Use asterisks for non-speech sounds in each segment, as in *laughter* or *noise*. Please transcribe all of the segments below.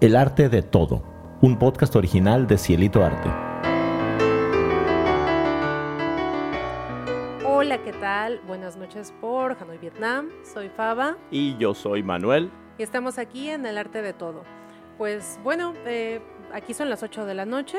El arte de todo, un podcast original de Cielito Arte. Hola, ¿qué tal? Buenas noches por Hanoi, Vietnam. Soy Faba. Y yo soy Manuel. Y estamos aquí en El arte de todo. Pues bueno, eh, aquí son las 8 de la noche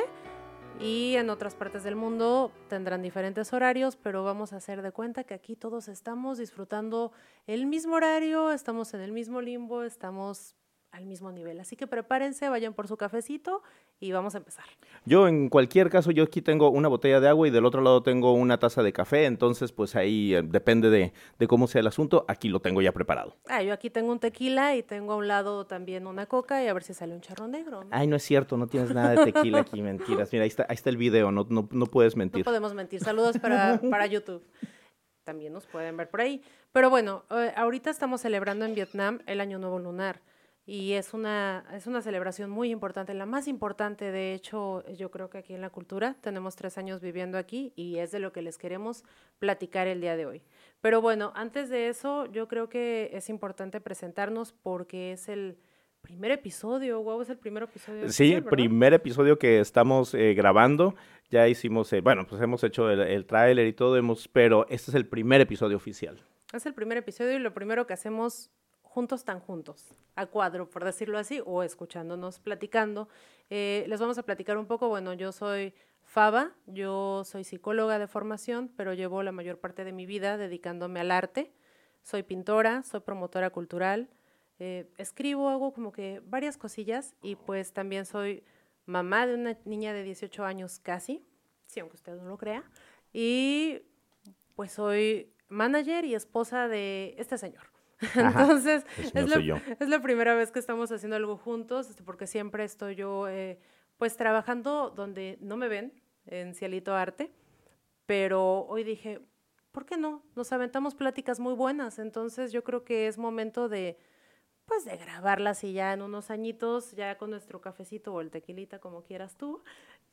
y en otras partes del mundo tendrán diferentes horarios, pero vamos a hacer de cuenta que aquí todos estamos disfrutando el mismo horario, estamos en el mismo limbo, estamos al mismo nivel. Así que prepárense, vayan por su cafecito y vamos a empezar. Yo en cualquier caso, yo aquí tengo una botella de agua y del otro lado tengo una taza de café, entonces pues ahí eh, depende de, de, cómo sea el asunto, aquí lo tengo ya preparado. Ah, yo aquí tengo un tequila y tengo a un lado también una coca y a ver si sale un charro negro. Ay, no es cierto, no tienes nada de tequila aquí, mentiras. Mira, ahí está, ahí está el video, no, no, no puedes mentir. No podemos mentir. Saludos para, *laughs* para YouTube. También nos pueden ver por ahí. Pero bueno, eh, ahorita estamos celebrando en Vietnam el Año Nuevo Lunar y es una, es una celebración muy importante, la más importante de hecho yo creo que aquí en la cultura. Tenemos tres años viviendo aquí y es de lo que les queremos platicar el día de hoy. Pero bueno, antes de eso yo creo que es importante presentarnos porque es el primer episodio, wow, es el primer episodio. Sí, el primer episodio que estamos eh, grabando. Ya hicimos, eh, bueno, pues hemos hecho el, el tráiler y todo, hemos, pero este es el primer episodio oficial. Es el primer episodio y lo primero que hacemos juntos tan juntos, a cuadro, por decirlo así, o escuchándonos, platicando. Eh, les vamos a platicar un poco, bueno, yo soy Faba, yo soy psicóloga de formación, pero llevo la mayor parte de mi vida dedicándome al arte. Soy pintora, soy promotora cultural, eh, escribo, hago como que varias cosillas y pues también soy mamá de una niña de 18 años casi, sí, aunque usted no lo crea, y pues soy manager y esposa de este señor. *laughs* Entonces, es, la, es, la, primera vez que estamos haciendo algo juntos, este, porque siempre estoy yo, eh, pues, trabajando donde no me ven, en Cielito Arte, pero hoy dije, ¿por qué no? Nos aventamos pláticas muy buenas, entonces yo creo que es momento de, pues, de grabarlas y ya en unos añitos, ya con nuestro cafecito o el tequilita, como quieras tú,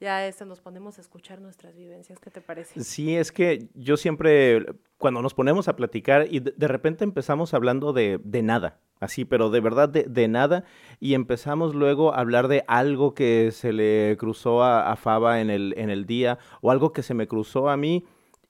ya este, nos ponemos a escuchar nuestras vivencias. ¿Qué te parece? Sí, es que yo siempre, cuando nos ponemos a platicar y de, de repente empezamos hablando de, de, nada, así, pero de verdad de, de, nada, y empezamos luego a hablar de algo que se le cruzó a, a Faba en el, en el día o algo que se me cruzó a mí.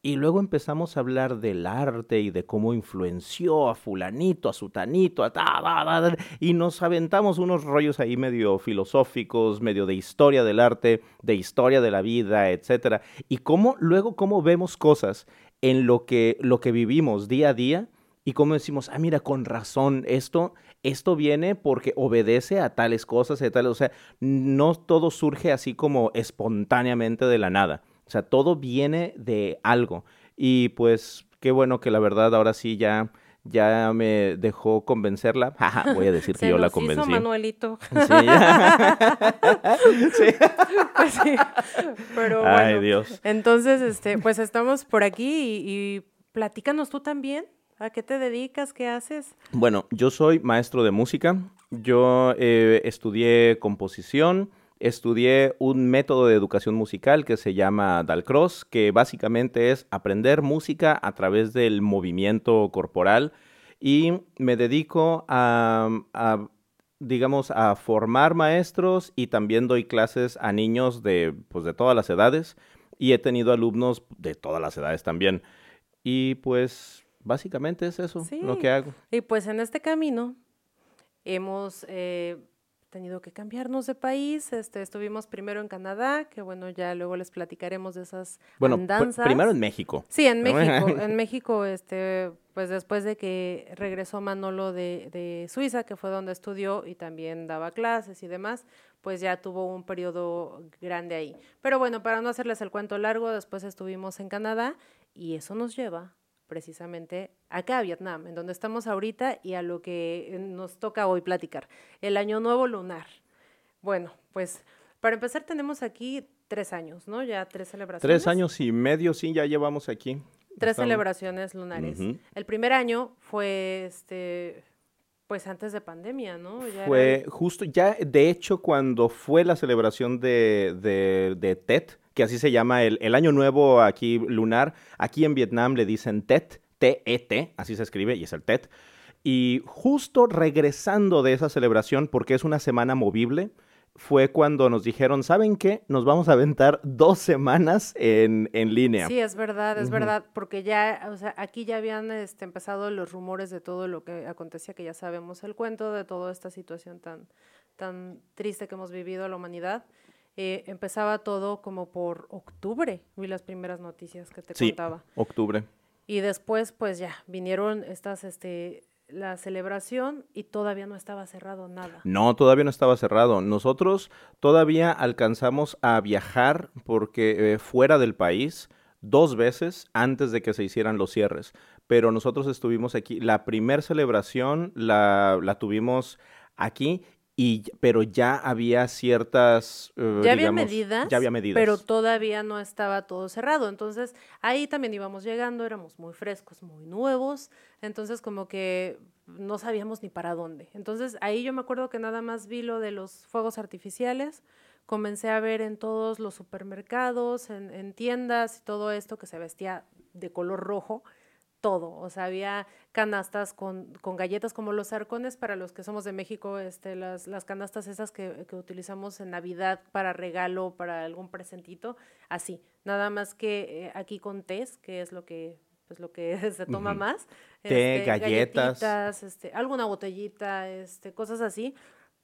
Y luego empezamos a hablar del arte y de cómo influenció a fulanito, a sutanito, a ta, y nos aventamos unos rollos ahí medio filosóficos, medio de historia del arte, de historia de la vida, etcétera. Y cómo luego cómo vemos cosas en lo que lo que vivimos día a día y cómo decimos, ah, mira, con razón, esto esto viene porque obedece a tales cosas, a tales, o sea, no todo surge así como espontáneamente de la nada. O sea, todo viene de algo. Y pues qué bueno que la verdad ahora sí ya ya me dejó convencerla. *laughs* voy a decir que yo la convencí. Hizo Manuelito. Sí. *laughs* sí. Pues sí. Pero bueno. Ay, Dios. Entonces, este, pues estamos por aquí y, y platícanos tú también. ¿A qué te dedicas? ¿Qué haces? Bueno, yo soy maestro de música. Yo eh, estudié composición estudié un método de educación musical que se llama Dalcross, que básicamente es aprender música a través del movimiento corporal y me dedico a, a digamos, a formar maestros y también doy clases a niños de, pues, de todas las edades y he tenido alumnos de todas las edades también. Y pues básicamente es eso sí. lo que hago. Y pues en este camino hemos... Eh tenido que cambiarnos de país. Este, estuvimos primero en Canadá, que bueno, ya luego les platicaremos de esas bueno, andanzas. primero en México. Sí, en México. *laughs* en México, este, pues después de que regresó Manolo de, de Suiza, que fue donde estudió y también daba clases y demás, pues ya tuvo un periodo grande ahí. Pero bueno, para no hacerles el cuento largo, después estuvimos en Canadá y eso nos lleva precisamente acá a Vietnam, en donde estamos ahorita y a lo que nos toca hoy platicar, el Año Nuevo Lunar. Bueno, pues para empezar tenemos aquí tres años, ¿no? Ya tres celebraciones. Tres años y medio, sí, ya llevamos aquí. Tres estamos... celebraciones lunares. Uh -huh. El primer año fue este pues antes de pandemia, ¿no? Ya fue era... justo, ya de hecho cuando fue la celebración de, de, de Tet, que así se llama el, el, año nuevo aquí lunar, aquí en Vietnam le dicen Tet, T-E-T, así se escribe y es el Tet. Y justo regresando de esa celebración, porque es una semana movible, fue cuando nos dijeron, ¿saben qué? Nos vamos a aventar dos semanas en, en línea. Sí, es verdad, es verdad, porque ya, o sea, aquí ya habían este, empezado los rumores de todo lo que acontecía, que ya sabemos el cuento de toda esta situación tan, tan triste que hemos vivido la humanidad. Eh, empezaba todo como por octubre, vi las primeras noticias que te sí, contaba. octubre. Y después, pues ya, vinieron estas, este, la celebración y todavía no estaba cerrado nada. No, todavía no estaba cerrado. Nosotros todavía alcanzamos a viajar porque eh, fuera del país dos veces antes de que se hicieran los cierres. Pero nosotros estuvimos aquí. La primer celebración la, la tuvimos aquí y pero ya había ciertas uh, ya había medidas ya había medidas. pero todavía no estaba todo cerrado. Entonces ahí también íbamos llegando éramos muy frescos muy nuevos. Entonces como que no sabíamos ni para dónde. Entonces ahí yo me acuerdo que nada más vi lo de los fuegos artificiales. Comencé a ver en todos los supermercados en, en tiendas y todo esto que se vestía de color rojo todo, o sea, había canastas con, con, galletas como los arcones, para los que somos de México, este, las, las canastas esas que, que, utilizamos en Navidad para regalo, para algún presentito, así, nada más que eh, aquí con tés, que es lo que pues lo que *laughs* se toma uh -huh. más. Té, este, galletas. Este, alguna botellita, este, cosas así,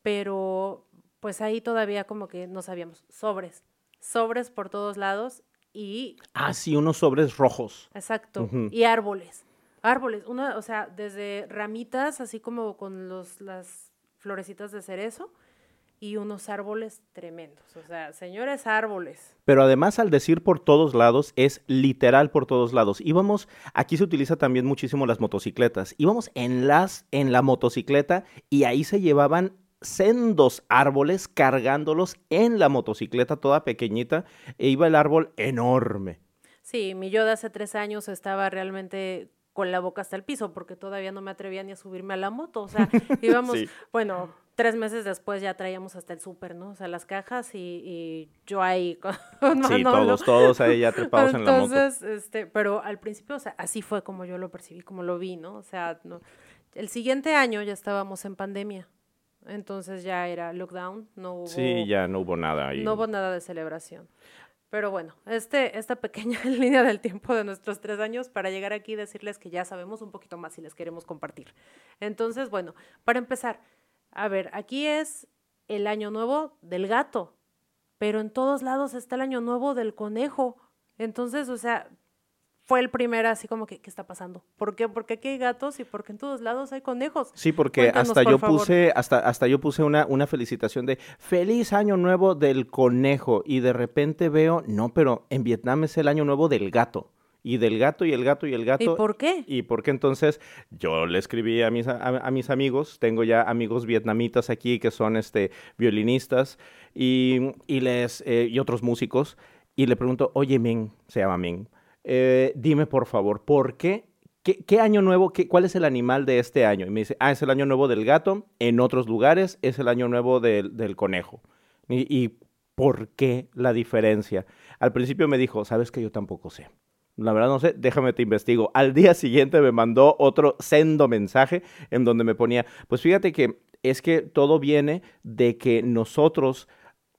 pero pues ahí todavía como que no sabíamos, sobres, sobres por todos lados y... Ah, sí, unos sobres rojos. Exacto. Uh -huh. Y árboles. Árboles. Una, o sea, desde ramitas, así como con los, las florecitas de cerezo, y unos árboles tremendos. O sea, señores árboles. Pero además, al decir por todos lados, es literal por todos lados. Íbamos, aquí se utiliza también muchísimo las motocicletas. Íbamos en las, en la motocicleta, y ahí se llevaban sendos árboles cargándolos en la motocicleta toda pequeñita e iba el árbol enorme. Sí, mi yo de hace tres años estaba realmente con la boca hasta el piso porque todavía no me atrevía ni a subirme a la moto. O sea, *laughs* íbamos, sí. bueno, tres meses después ya traíamos hasta el súper, ¿no? O sea, las cajas y, y yo ahí. *laughs* no, sí, no, todos, todos ahí ya trepados en la moto. Entonces, este, pero al principio, o sea, así fue como yo lo percibí, como lo vi, ¿no? O sea, no. el siguiente año ya estábamos en pandemia. Entonces ya era lockdown, no hubo... Sí, ya no hubo nada ahí. No hubo nada de celebración. Pero bueno, este, esta pequeña *laughs* línea del tiempo de nuestros tres años para llegar aquí y decirles que ya sabemos un poquito más y les queremos compartir. Entonces, bueno, para empezar, a ver, aquí es el año nuevo del gato, pero en todos lados está el año nuevo del conejo. Entonces, o sea, fue el primer así como que, ¿qué está pasando? ¿Por qué? Porque aquí hay gatos y porque en todos lados hay conejos. Sí, porque Cuéntanos, hasta yo favor. puse, hasta, hasta yo puse una, una felicitación de feliz año nuevo del conejo. Y de repente veo, no, pero en Vietnam es el año nuevo del gato. Y del gato y el gato y el gato. ¿Y por qué? Y porque entonces yo le escribí a mis, a, a mis amigos, tengo ya amigos vietnamitas aquí que son este, violinistas y, y, les, eh, y otros músicos, y le pregunto, oye, Ming, se llama Ming, eh, dime por favor, ¿por qué? ¿Qué, año nuevo, qué, cuál es el animal de este año? Y me dice, ah, es el año nuevo del gato, en otros lugares es el año nuevo del, del conejo. Y, y, ¿por qué la diferencia? Al principio me dijo, sabes que yo tampoco sé. La verdad no sé, déjame te investigo. Al día *laughs* siguiente me mandó otro sendo mensaje en donde me ponía, pues fíjate que es que todo viene de que nosotros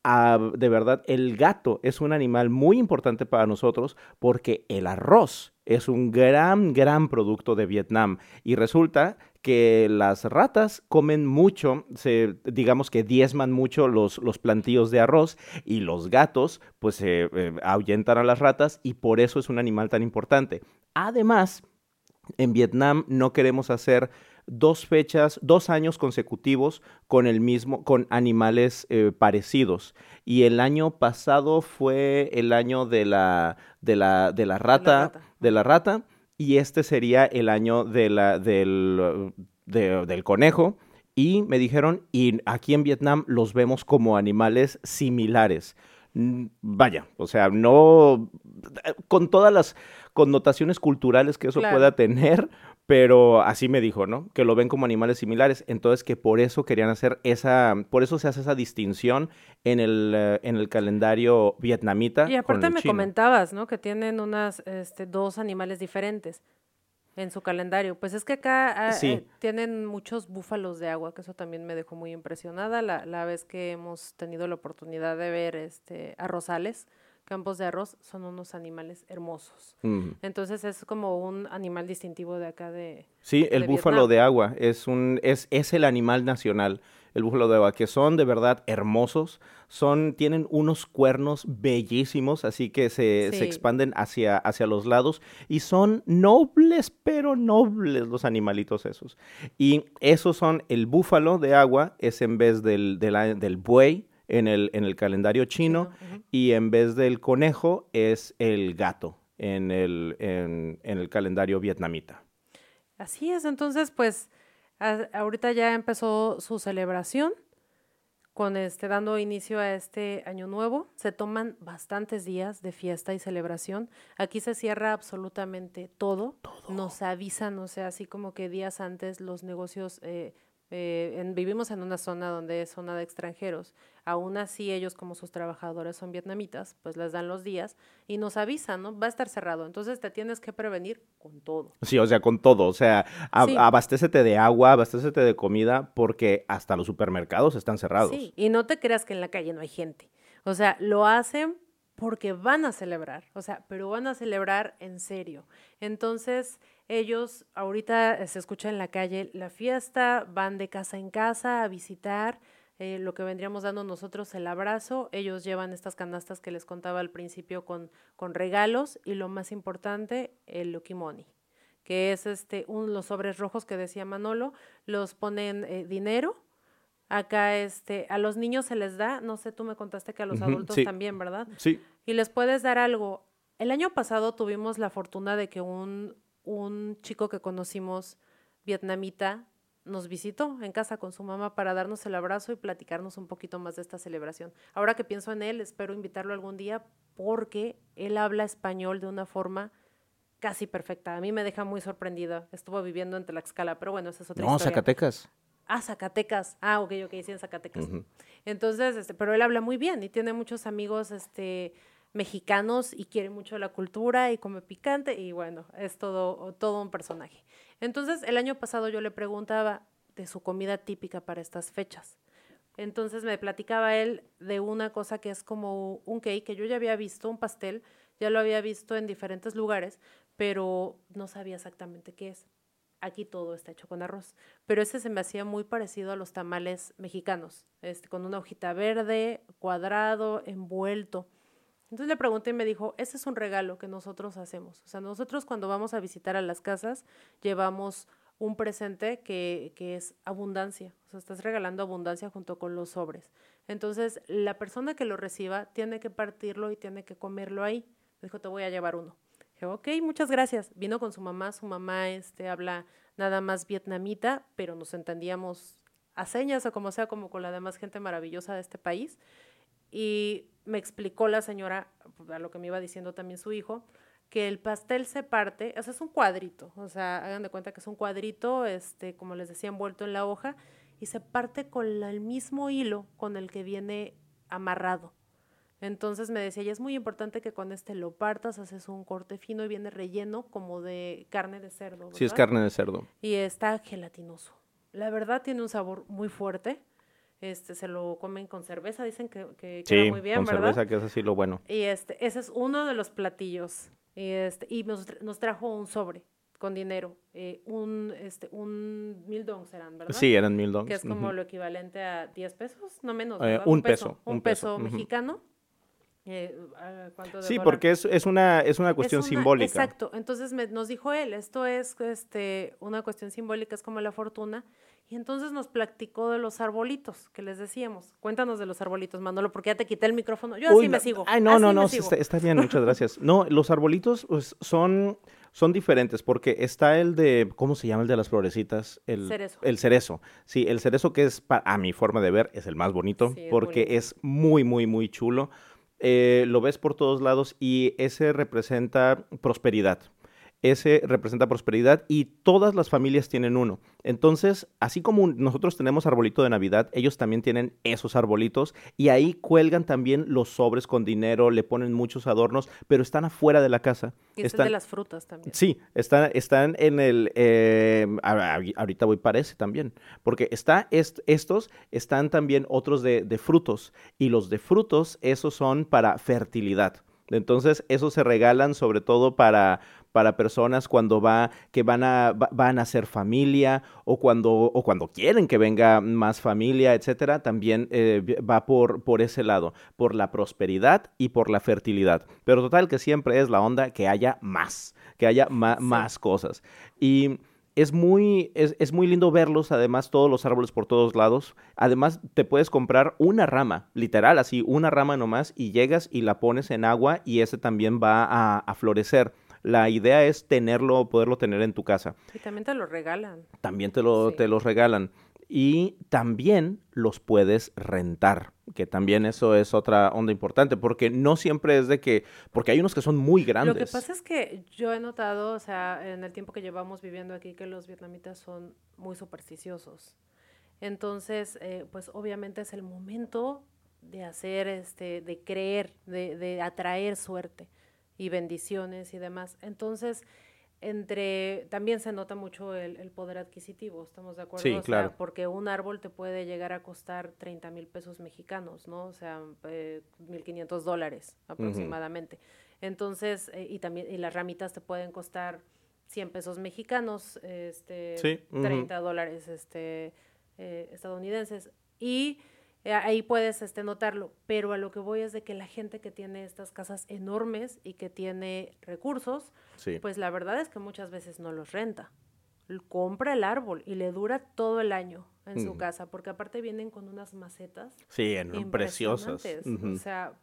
De verdad, el gato es un animal muy importante para nosotros porque el arroz es un gran, gran producto de Vietnam. Y resulta que las ratas comen mucho, se, digamos que diezman mucho los, los plantíos de arroz y los gatos pues eh, ahuyentan a las ratas y por eso es un animal tan importante. Además, en Vietnam no queremos hacer dos fechas, dos años consecutivos con el mismo, con animales eh, parecidos. Y el año pasado fue el año de la, de la, de la rata, de la rata, de la rata y este sería el año de la, del, de, del conejo. Y me dijeron, y aquí en Vietnam los vemos como animales similares. Vaya, o sea, no con todas las connotaciones culturales que eso claro. pueda tener, pero así me dijo, ¿no? Que lo ven como animales similares, entonces que por eso querían hacer esa, por eso se hace esa distinción en el, uh, en el calendario vietnamita. Y aparte me chino. comentabas, ¿no? Que tienen unas, este, dos animales diferentes. En su calendario. Pues es que acá ah, Sí. eh, tienen muchos búfalos de agua, que eso también me dejó muy impresionada la, la vez que hemos tenido la oportunidad de ver este arrozales, campos de arroz, son unos animales hermosos. Mm. Entonces es como un animal distintivo de acá de... Sí, el de búfalo Vietnam. de agua es un es, es el animal nacional, el búfalo de agua, que son de verdad hermosos, son tienen unos cuernos bellísimos, así que se, se expanden hacia hacia los lados y son nobles, pero nobles los animalitos esos. Y esos son el búfalo de agua es en vez del del, del buey en el en el calendario chino Chino, ujú. y en vez del conejo es el gato en el en, en el calendario vietnamita. Así es, entonces pues a- ahorita ya empezó su celebración con este dando inicio a este año nuevo. Se toman bastantes días de fiesta y celebración. Aquí se cierra absolutamente todo. Nos avisan, o sea, así como que días antes los negocios eh, eh, en- vivimos en una zona donde es zona de extranjeros. Aún así, ellos como sus trabajadores son vietnamitas, pues les dan los días y nos avisan, ¿no? Va a estar cerrado. Entonces te tienes que prevenir con todo. Sí, o sea, con todo. O sea, Sí. abastécete de agua, abastécete de comida, porque hasta los supermercados están cerrados. Sí, y no te creas que en la calle no hay gente. O sea, lo hacen porque van a celebrar, o sea, pero van a celebrar en serio. Entonces, ellos ahorita eh, se escucha en la calle la fiesta, van de casa en casa a visitar. eh, lo que vendríamos dando nosotros el abrazo, ellos llevan estas canastas que les contaba al principio con, con regalos y lo más importante, el Lucky Money, que es este, un, los sobres rojos que decía Manolo, los ponen eh, dinero, Acá, este, a los niños se les da, no sé, tú me contaste que a los adultos sí. también, ¿verdad? Sí. Y les puedes dar algo. El año pasado tuvimos la fortuna de que un, un chico que conocimos, vietnamita, nos visitó en casa con su mamá para darnos el abrazo y platicarnos un poquito más de esta celebración. Ahora que pienso en él, espero invitarlo algún día porque él habla español de una forma casi perfecta. A mí me deja muy sorprendida. Estuvo viviendo en Tlaxcala, pero bueno, esa es otra No, historia. Zacatecas. Ah, Zacatecas. Ah, ok, ok, sí, en Zacatecas. Entonces, este, pero él habla muy bien y tiene muchos amigos, este, mexicanos y quiere mucho la cultura y come picante y bueno, es todo, todo un personaje. Entonces, el año pasado yo le preguntaba de su comida típica para estas fechas. Entonces me platicaba él de una cosa que es como un cake que yo ya había visto, un pastel, ya lo había visto en diferentes lugares, pero no sabía exactamente qué es. Aquí todo está hecho con arroz, pero ese se me hacía muy parecido a los tamales mexicanos, este, con una hojita verde, cuadrado, envuelto. Entonces le pregunté y me dijo, ese es un regalo que nosotros hacemos. O sea, nosotros cuando vamos a visitar a las casas llevamos un presente que, que es abundancia. O sea, estás regalando abundancia junto con los sobres. Entonces, la persona que lo reciba tiene que partirlo y tiene que comerlo ahí. Me dijo, te voy a llevar uno. Dije, ok, muchas gracias. Vino con su mamá. Su mamá este, habla nada más vietnamita, pero nos entendíamos a señas o como sea, como con la demás gente maravillosa de este país. Y me explicó la señora, pues, a lo que me iba diciendo también su hijo, que el pastel se parte, o sea, es un cuadrito, o sea, hagan de cuenta que es un cuadrito, este, como les decía, envuelto en la hoja, y se parte con la- el mismo hilo con el que viene amarrado. Entonces me decía, y es muy importante que con este lo partas, haces un corte fino y viene relleno como de carne de cerdo. Sí, es ¿verdad? carne de cerdo. y está gelatinoso. La verdad tiene un sabor muy fuerte. Este, se lo comen con cerveza, dicen que, que queda Sí, muy bien, con ¿verdad? cerveza, que es así lo bueno. Y este, ese es uno de los platillos. Y este, y nos, tra- nos trajo un sobre con dinero, eh, un, este, un mil dong serán, ¿verdad? Sí, eran mil dólares. Que es como lo equivalente a 10 pesos, no menos. Eh, un peso, Un un peso, peso, ujú. mexicano. Eh, ¿a ¿cuánto de Sí, dólar? porque es, es, una, es una cuestión Es una- simbólica. Exacto. Entonces me- nos dijo él, esto es este, una cuestión simbólica, es como la fortuna. Y entonces nos platicó de los arbolitos que les decíamos. Cuéntanos de los arbolitos, Manolo, porque ya te quité el micrófono. Yo así Uy, me no, sigo. Ay, no, así no, no, sigo. está, está bien, muchas gracias. *laughs* No, los arbolitos pues, son, son diferentes porque está el de, ¿cómo se llama el de las florecitas? El Cerezo. El cerezo. Sí, el cerezo que es, pa- a mi forma de ver, es el más bonito Sí, porque bonito. es muy, muy, muy chulo. Eh, lo ves por todos lados y ese representa prosperidad. Ese representa prosperidad y todas las familias tienen uno. Entonces, así como nosotros tenemos arbolito de Navidad, ellos también tienen esos arbolitos y ahí cuelgan también los sobres con dinero, le ponen muchos adornos, pero están afuera de la casa. Y están, de las frutas también. Sí, están, están en el... Eh, ahorita voy para ese también, porque está estos, están también otros de, de frutos y los de frutos, esos son para fertilidad. Entonces, esos se regalan sobre todo para, para personas cuando va, que van a, van a hacer familia o cuando, o cuando quieren que venga más familia, etcétera, también eh, va por, por ese lado, por la prosperidad y por la fertilidad. Pero total que siempre es la onda que haya más, que haya más cosas. Y es muy, es, es, muy lindo verlos, además todos los árboles por todos lados. Además te puedes comprar una rama, literal, así, una rama nomás, y llegas y la pones en agua y ese también va a, florecer. La idea es tenerlo, poderlo tener en tu casa. Y también te lo regalan. También te lo, te los regalan y también los puedes rentar, que también eso es otra onda importante, porque no siempre es de que, porque hay unos que son muy grandes. Lo que pasa es que yo he notado, o sea, en el tiempo que llevamos viviendo aquí, que los vietnamitas son muy supersticiosos. Entonces, eh, pues obviamente es el momento de hacer, este, de creer, de, de atraer suerte y bendiciones y demás. Entonces, entre, también se nota mucho el, poder adquisitivo, ¿estamos de acuerdo? Sí, claro. porque un árbol te puede llegar a costar 30 mil pesos mexicanos, ¿no? O sea, eh, 1.500 dólares aproximadamente. Entonces, eh, y también, y las ramitas te pueden costar 100 pesos mexicanos, este, 30 dólares este, eh, estadounidenses. Y ahí puedes este, notarlo, pero a lo que voy es de que la gente que tiene estas casas enormes y que tiene recursos, pues la verdad es que muchas veces no los renta. Compra el árbol y le dura todo el año en su casa, porque aparte vienen con unas macetas. Sí, en, preciosas. O sea,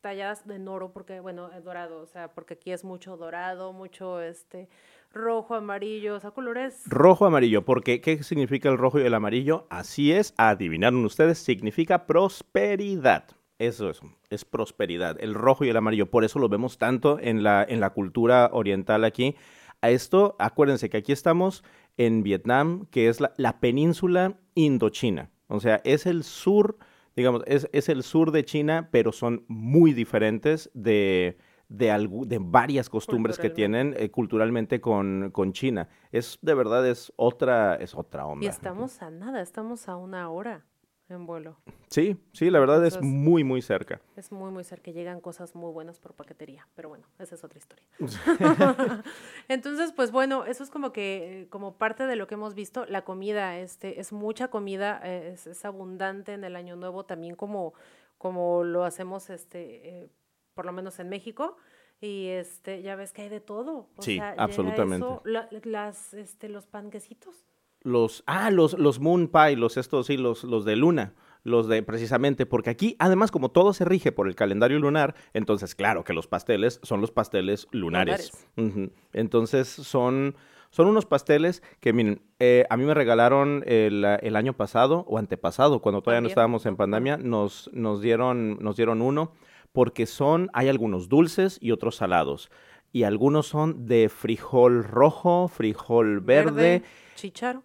talladas en oro, porque, bueno, dorado, o sea, porque aquí es mucho dorado, mucho este rojo, amarillo, o sea, colores. Rojo, amarillo, porque ¿qué significa el rojo y el amarillo? Así es, adivinaron ustedes, significa prosperidad. Eso es, es prosperidad, el rojo y el amarillo. Por eso lo vemos tanto en la, en la cultura oriental aquí. A esto, acuérdense que aquí estamos en Vietnam, que es la, la península indochina. O sea, es el sur, digamos, es, es el sur de China, pero son muy diferentes de, de, de varias costumbres que tienen eh, culturalmente con, con, China. Es de verdad, es otra, es otra onda. Y estamos a nada, estamos a una hora en vuelo. Sí, sí, la verdad es muy, muy cerca. Es muy, muy cerca. Llegan cosas muy buenas por paquetería, pero bueno, esa es otra historia. *laughs* *laughs* Entonces, pues bueno, eso es como que, como parte de lo que hemos visto, la comida, este, es mucha comida, eh, es, abundante en el Año Nuevo, también como, como lo hacemos, este, eh, por lo menos en México, y este, ya ves que hay de todo. sí, absolutamente. las, este, los panquecitos. Los, ah, los, los moon pie, los estos, sí, los, los de luna los de precisamente, porque aquí, además, como todo se rige por el calendario lunar, entonces, claro que los pasteles son los pasteles lunares. Entonces, son, son unos pasteles que, miren, eh, a mí me regalaron el, el, año pasado o antepasado, cuando todavía no estábamos en pandemia, nos, nos, dieron, nos dieron uno porque son, hay algunos dulces y otros salados. Y algunos son de frijol rojo, frijol verde. Chícharo.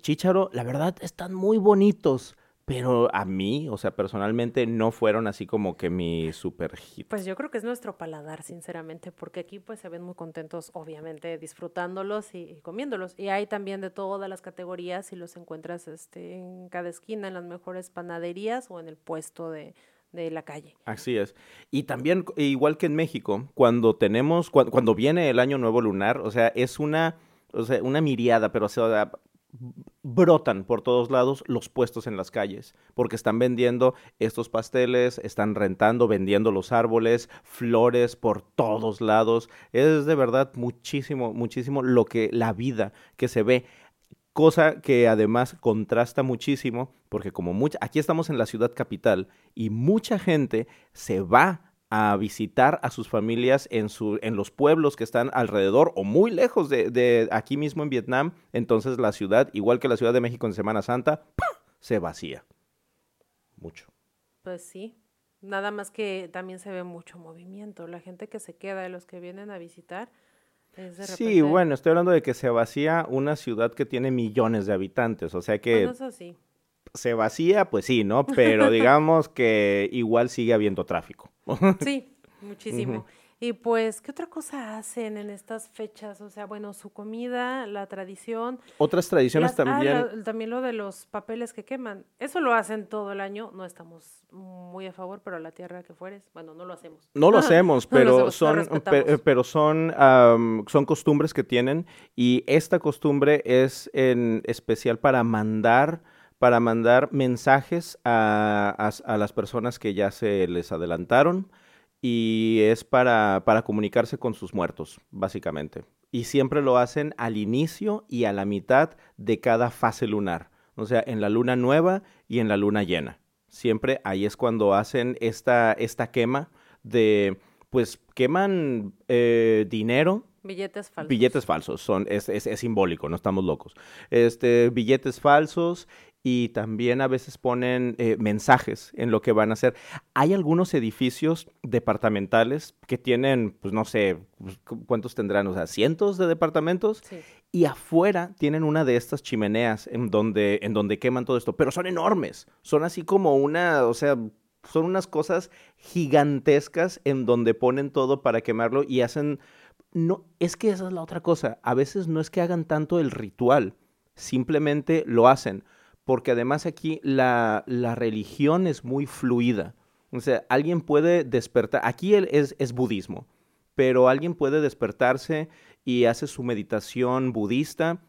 chícharo, la verdad, están muy bonitos. Pero a mí, o sea, personalmente no fueron así como que mi super hit. Pues yo creo que es nuestro paladar, sinceramente, porque aquí pues se ven muy contentos, obviamente, disfrutándolos y, comiéndolos. Y hay también de todas las categorías y los encuentras este, en cada esquina, en las mejores panaderías o en el puesto de, de la calle. Así es. Y también, igual que en México, cuando tenemos, cuando, viene el año nuevo lunar, o sea, es una, o sea, una miriada, pero o brotan por todos lados los puestos en las calles, porque están vendiendo estos pasteles, están rentando, vendiendo los árboles, flores por todos lados. Es de verdad muchísimo, muchísimo lo que la vida que se ve cosa que además contrasta muchísimo, porque como mucha, aquí estamos en la ciudad capital y mucha gente se va a visitar a sus familias en, su, en los pueblos que están alrededor o muy lejos de, aquí mismo en Vietnam, entonces la ciudad, igual que la Ciudad de México en Semana Santa, se vacía. Mucho. Pues sí, nada más que también se ve mucho movimiento. La gente que se queda, los que vienen a visitar, Es de Sí, repente- bueno, estoy hablando de que se vacía una ciudad que tiene millones de habitantes, o sea que Bueno, eso sí. Se vacía, pues sí, ¿no? Pero *laughs* digamos que igual sigue habiendo tráfico. *laughs* Sí, muchísimo. Y pues, ¿qué otra cosa hacen en estas fechas? O sea, bueno, su comida, la tradición. Otras tradiciones las- ah, también. la- también lo de los papeles que queman. Eso lo hacen todo el año. No estamos muy a favor, pero la tierra que fueres, bueno, no lo hacemos. No lo *laughs* hacemos, No lo pero hacemos, son, pero son, son costumbres que tienen y esta costumbre es en especial para mandar, para mandar mensajes a, a- a las personas que ya se les adelantaron y es para, para comunicarse con sus muertos, básicamente. Y siempre lo hacen al inicio y a la mitad de cada fase lunar, o sea, en la luna nueva y en la luna llena. Siempre ahí es cuando hacen esta, esta quema de, pues queman eh, dinero, Billetes falsos. billetes falsos, son, es, es- es simbólico, no estamos locos. Este, billetes falsos y también a veces ponen eh, mensajes en lo que van a hacer. Hay algunos edificios departamentales que tienen, pues no sé, pues, cu- ¿cuántos tendrán? O sea, cientos de departamentos Sí. y afuera tienen una de estas chimeneas en donde, en donde queman todo esto, pero son enormes, son así como una, o sea, son unas cosas gigantescas en donde ponen todo para quemarlo y hacen, no, es que esa es la otra cosa, a veces no es que hagan tanto el ritual, simplemente lo hacen, porque además aquí la, la religión es muy fluida, o sea, alguien puede despertar, aquí es, es budismo, pero alguien puede despertarse y hace su meditación budista,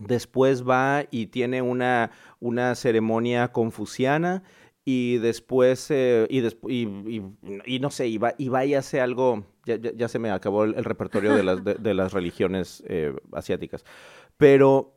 después va y tiene una, una ceremonia confuciana y después, eh, y, y, no sé, y va, y va hace algo, ya, ya- se me acabó el, repertorio de las, de las religiones eh, asiáticas, pero,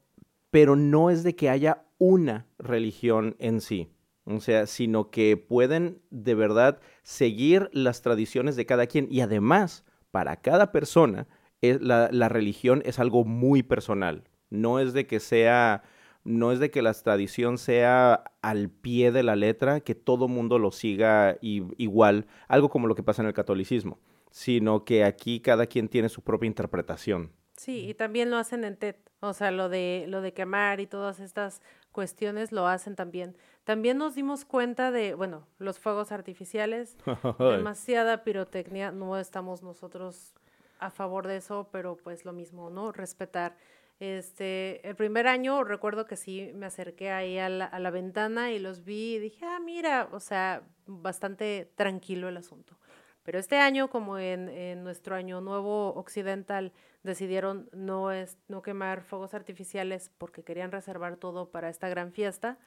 pero no es de que haya una religión en sí. O sea, sino que pueden de verdad seguir las tradiciones de cada quien y además, para cada persona, es- la, religión es algo muy personal. No es de que sea, no es de que la tradición sea al pie de la letra, que todo mundo lo siga igual, algo como lo que pasa en el catolicismo, sino que aquí cada quien tiene su propia interpretación. Sí, y también lo hacen en TED, o sea, lo de lo de quemar y todas estas cuestiones lo hacen también. También nos dimos cuenta de, bueno, los fuegos artificiales, *laughs* demasiada pirotecnia, no estamos nosotros a favor de eso, pero pues lo mismo, ¿no? Respetar. Este, el primer año recuerdo que sí me acerqué ahí a la, a la ventana y los vi y dije, ah, mira, o sea, bastante tranquilo el asunto. Pero este año, como en, en nuestro año nuevo occidental, decidieron no, es, no quemar fuegos artificiales porque querían reservar todo para esta gran fiesta,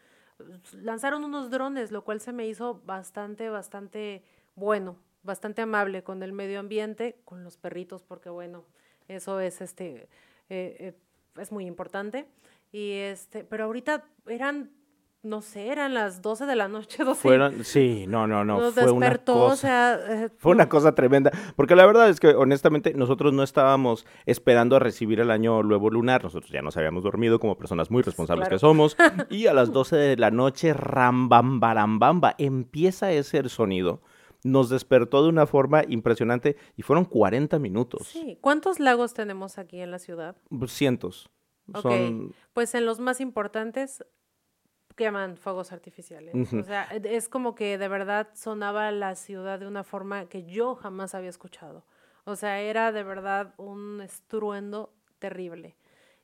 lanzaron unos drones, lo cual se me hizo bastante, bastante bueno, bastante amable con el medio ambiente, con los perritos, porque bueno, eso es este, eh, eh, es muy importante. Y este, pero ahorita eran, no sé, eran las 12 de la noche, *laughs* 12. Fueron, sí, no, no, no, nos fue una despertó, cosa. o sea, eh, *laughs* Fue una cosa tremenda, porque la verdad es que honestamente nosotros no estábamos esperando a recibir el año nuevo lunar, nosotros ya nos habíamos dormido como personas muy responsables Claro. que somos, *laughs* y a las 12 de la noche, rambambarambamba, empieza ese sonido, nos despertó de una forma impresionante y fueron 40 minutos, sí. ¿Cuántos lagos tenemos aquí en la ciudad? cientos. Ok, Son, pues en los más importantes queman fuegos artificiales. O sea, e- es como que de verdad sonaba la ciudad de una forma que yo jamás había escuchado. O sea, era de verdad un estruendo terrible.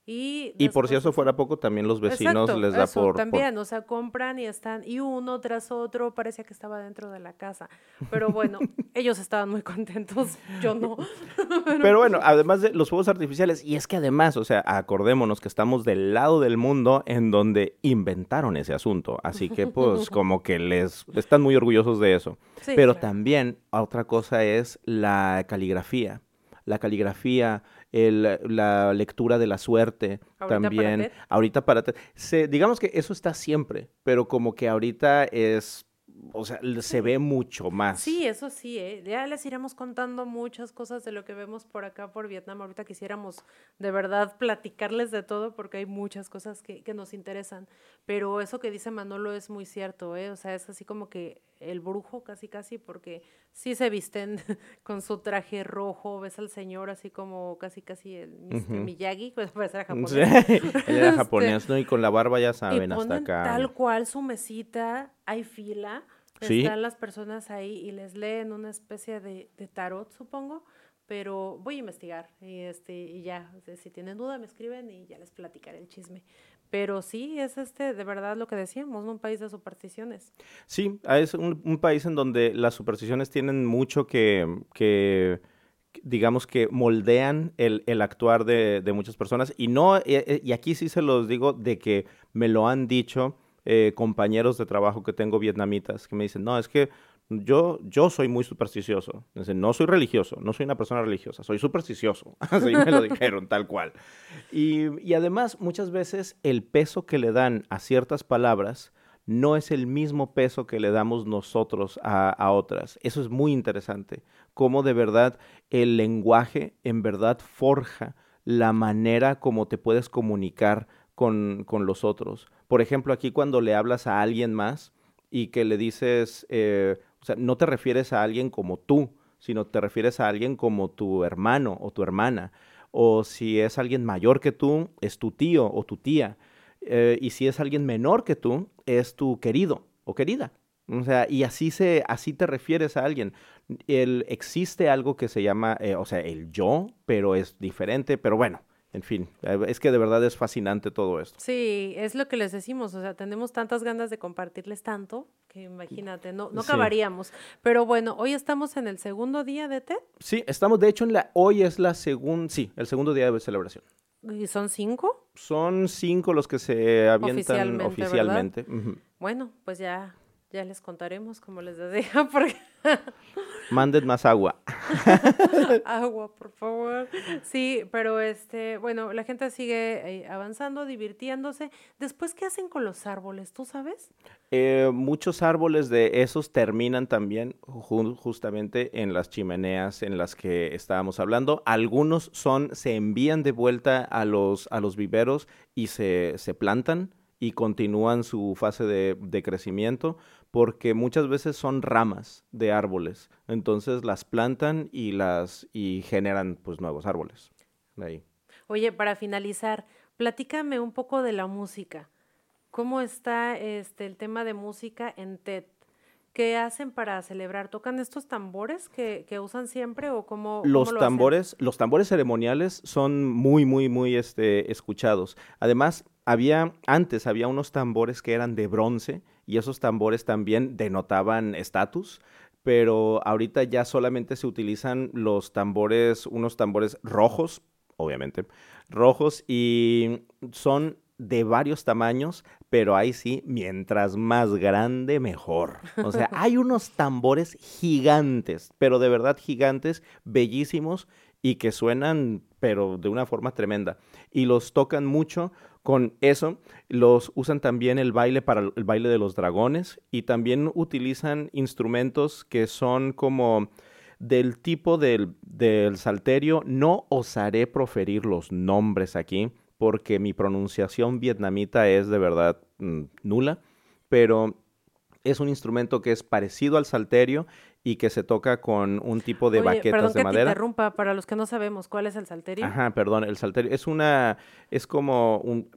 Y, y por si eso fuera poco, también los vecinos Exacto, les da eso, por, por- también, o sea, compran y están, y uno tras otro parecía que estaba dentro de la casa. Pero bueno, *laughs* ellos estaban muy contentos, yo no. *laughs* Pero bueno, además de los fuegos artificiales, y es que además, o sea, acordémonos que estamos del lado del mundo en donde inventaron ese asunto. Así que pues *laughs* como que les están muy orgullosos de eso. Sí, Pero claro. también otra cosa es la caligrafía. La caligrafía, el- la lectura de la suerte, Ahorita para también. TED. Ahorita para. Se- digamos que eso está siempre, pero como que ahorita es o sea, se ve mucho más. Sí, eso sí, ¿eh? ya les iremos contando muchas cosas de lo que vemos por acá, por Vietnam. Ahorita quisiéramos de verdad platicarles de todo porque hay muchas cosas que, que nos interesan. Pero eso que dice Manolo es muy cierto, ¿eh? o sea, es así como que el brujo casi casi porque sí se visten *laughs* con su traje rojo, ves al señor así como casi casi el Mr. Miyagi, *laughs* pues puede ser japonés. *laughs* él era este, japonés, ¿no? Y con la barba ya saben, hasta acá. Tal cual su mesita, hay fila, están las personas ahí y les leen una especie de, de tarot, supongo pero voy a investigar y este y ya si tienen duda me escriben y ya les platicaré el chisme pero sí, es este, de verdad lo que decíamos, un país de supersticiones. Sí, es un, país en donde las supersticiones tienen mucho que, que digamos que moldean el, el actuar de, de, muchas personas. Y no, eh, eh, y aquí sí se los digo de que me lo han dicho eh, compañeros de trabajo que tengo vietnamitas, que me dicen, no, es que yo, yo soy muy supersticioso. No soy religioso, no soy una persona religiosa, soy supersticioso. *laughs* Así me lo dijeron, tal cual. Y, y, además, muchas veces el peso que le dan a ciertas palabras no es el mismo peso que le damos nosotros a, a otras. Eso es muy interesante. Cómo de verdad el lenguaje en verdad forja la manera como te puedes comunicar con, con los otros. Por ejemplo, aquí cuando le hablas a alguien más, y que le dices, eh, o sea, no te refieres a alguien como tú, sino te refieres a alguien como tu hermano o tu hermana. O si es alguien mayor que tú, es tu tío o tu tía. Eh, y si es alguien menor que tú, es tu querido o querida. O sea, y así, se, así te refieres a alguien. El, existe algo que se llama, eh, o sea, el yo, pero es diferente, pero bueno, en fin, eh, es que de verdad es fascinante todo esto. Sí, es lo que les decimos, o sea, tenemos tantas ganas de compartirles tanto que imagínate, no, no acabaríamos. Pero bueno, hoy estamos en el segundo día de TED. Sí, estamos de hecho en la, hoy es la segunda, sí, el segundo día de celebración. ¿Y son cinco? Son cinco los que se avientan oficialmente. Bueno, pues ya ya les contaremos como les decía, *laughs* porque... Manden más agua. *laughs* agua, por favor. Sí, pero este, bueno, la gente sigue eh, avanzando, divirtiéndose. Después, ¿qué hacen con los árboles? ¿Tú sabes? Eh, muchos árboles de esos terminan también justamente en las chimeneas en las que estábamos hablando. Algunos son, se envían de vuelta a los, a los viveros y se, se plantan y continúan su fase de, de, crecimiento porque muchas veces son ramas de árboles, entonces las plantan y las y generan pues nuevos árboles. Ahí. Oye, para finalizar, platícame un poco de la música. ¿Cómo está este el tema de música en TED? ¿Qué hacen para celebrar? ¿Tocan estos tambores que, que usan siempre o cómo? Los tambores, los tambores ceremoniales son muy, muy, muy este, escuchados. Además, había, antes había unos tambores que eran de bronce y esos tambores también denotaban estatus, pero ahorita ya solamente se utilizan los tambores, unos tambores rojos, obviamente, rojos y son de varios tamaños, pero ahí sí, mientras más grande, mejor. O sea, *laughs* hay unos tambores gigantes, pero de verdad gigantes, bellísimos y que suenan, pero de una forma tremenda. Y los tocan mucho con eso los usan también el baile para el baile de los dragones y también utilizan instrumentos que son como del tipo del, del salterio. No osaré proferir los nombres aquí porque mi pronunciación vietnamita es de verdad mm, nula, pero es un instrumento que es parecido al salterio y que se toca con un tipo de baquetas perdón de que madera. Te interrumpa, para los que no sabemos, ¿cuál es el salterio? Ajá, perdón, el salterio es una, es como un,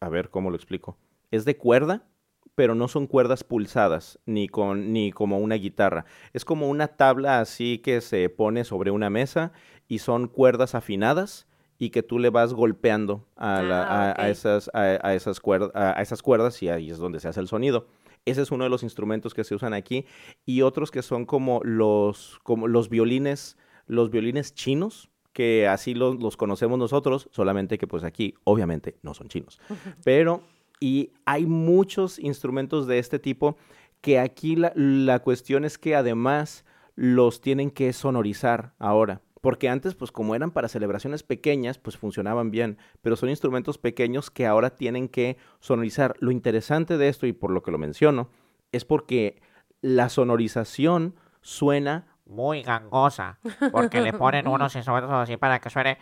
a ver, ¿cómo lo explico? Es de cuerda, pero no son cuerdas pulsadas, ni, con, ni como una guitarra. Es como una tabla así que se pone sobre una mesa y son cuerdas afinadas y que tú le vas golpeando a, ah, a, esas, a, esas cuerdas, a esas cuerdas y ahí es donde se hace el sonido. Ese es uno de los instrumentos que se usan aquí. Y otros que son como los, como los violines, los violines chinos, que así los, los conocemos nosotros, solamente que pues aquí obviamente no son chinos. *laughs* Pero, y hay muchos instrumentos de este tipo que aquí la, la cuestión es que además los tienen que sonorizar ahora porque antes, pues como eran para celebraciones pequeñas, pues funcionaban bien, pero son instrumentos pequeños que ahora tienen que sonorizar. Lo interesante de esto, y por lo que lo menciono, es porque la sonorización suena muy gangosa, porque le ponen *laughs* unos instrumentos así para que suene...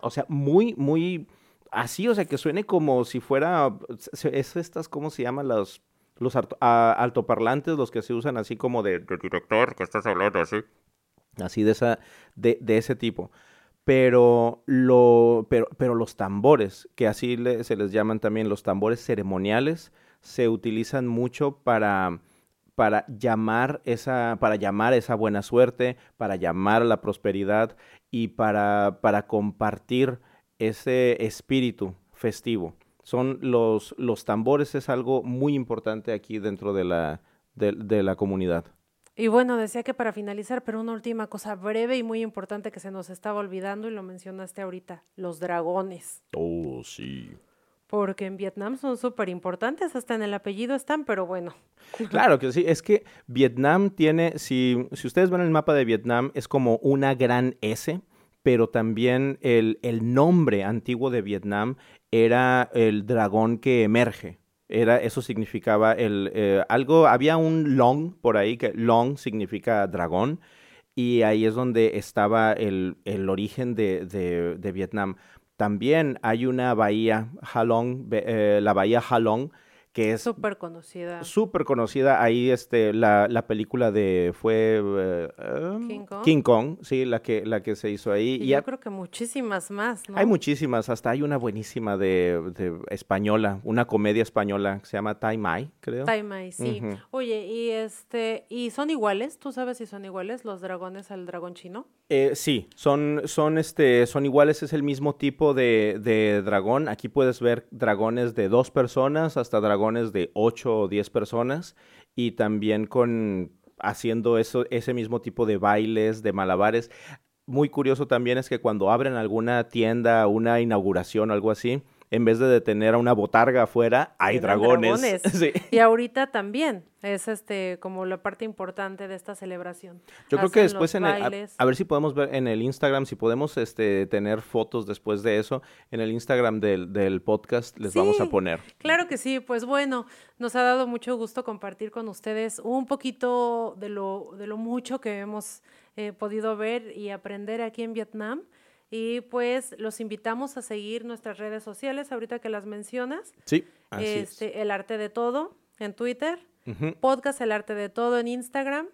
o sea, muy, muy así, o sea, que suene como si fuera, es estas, ¿cómo se llaman los, los altoparlantes, los que se usan así como de, director, que estás hablando así, así de esa, de, de ese tipo. Pero, lo, pero, pero los tambores, que así le- se les llaman también los tambores ceremoniales, se utilizan mucho para, para llamar esa, para llamar esa buena suerte, para llamar la prosperidad y para, para compartir ese espíritu festivo. Son los, los tambores, es algo muy importante aquí dentro de la, de, de la comunidad. Y bueno, decía que para finalizar, pero una última cosa breve y muy importante que se nos estaba olvidando y lo mencionaste ahorita, los dragones. Oh, sí. Porque en Vietnam son súper importantes, hasta en el apellido están, pero bueno. *laughs* Claro que sí, es que Vietnam tiene, si, si ustedes ven el mapa de Vietnam, es como una gran S, pero también el, el nombre antiguo de Vietnam era el dragón que emerge. Era, eso significaba el, eh, algo, había un long por ahí, que long significa dragón, y ahí es donde estaba el, el origen de, de- de Vietnam. También hay una bahía, Halong, eh, la bahía Halong, que es Súper conocida. súper conocida ahí este la, la película de fue eh, em, King Kong. King Kong, sí, la que la que se hizo ahí Y y yo ha- creo que muchísimas más, ¿no? hay muchísimas, hasta hay una buenísima de, de española, una comedia española que se llama Tai Mai, creo. Taimai, sí. Ujú. Oye, y este, ¿y son iguales? ¿Tú sabes si son iguales los dragones al dragón chino? Eh, sí, son, son, este, son iguales, es el mismo tipo de, de dragón. Aquí puedes ver dragones de dos personas hasta dragones de ocho o diez personas y también con haciendo eso, ese mismo tipo de bailes, de malabares. Muy curioso también es que cuando abren alguna tienda, una inauguración o algo así, en vez de detener a una botarga afuera, hay dragones. dragones. *laughs* Sí. Y ahorita también es este como la parte importante de esta celebración. Yo creo que después en el, a, ver si podemos ver en el Instagram, si podemos este, tener fotos después de eso, en el Instagram del, del podcast les vamos a poner. Claro que sí, pues bueno, nos ha dado mucho gusto compartir con ustedes un poquito de lo, de lo mucho que hemos eh, podido ver y aprender aquí en Vietnam. Y pues los invitamos a seguir nuestras redes sociales, ahorita que las mencionas. Sí, así este, El Arte de Todo en Twitter, es. Podcast El Arte de Todo en Instagram.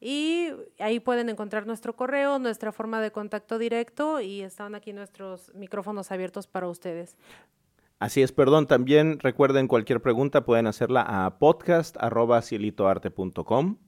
Y ahí pueden encontrar nuestro correo, nuestra forma de contacto directo y están aquí nuestros micrófonos abiertos para ustedes. Así es, perdón, también recuerden cualquier pregunta pueden hacerla a podcast.cielitoarte.com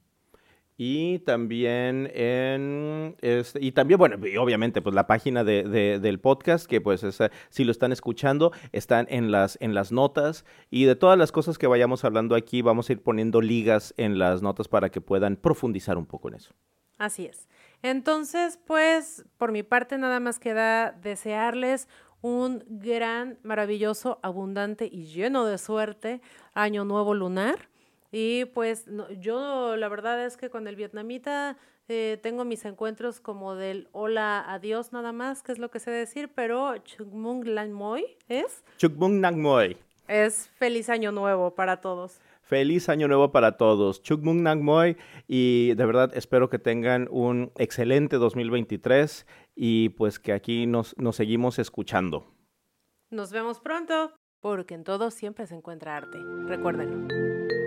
y también en este, y también bueno y obviamente pues la página de, de- del podcast que pues esa, si lo están escuchando están en las en las notas y de todas las cosas que vayamos hablando aquí vamos a ir poniendo ligas en las notas para que puedan profundizar un poco en eso Así es. Entonces, pues, por mi parte, nada más queda desearles un gran, maravilloso, abundante y lleno de suerte año nuevo lunar. Y pues no- yo la verdad es que con el vietnamita eh, tengo mis encuentros como del hola, adiós nada más, que es lo que sé decir, pero Chuk Mung Lan Moi es, Chuk Mung Nak Moi. es feliz año nuevo para todos. Feliz año nuevo para todos. Chuk Mung Nak Moi y de verdad espero que tengan un excelente 2023 y pues que aquí nos, nos seguimos escuchando. Nos vemos pronto, porque en todo siempre se encuentra arte. Recuérdenlo.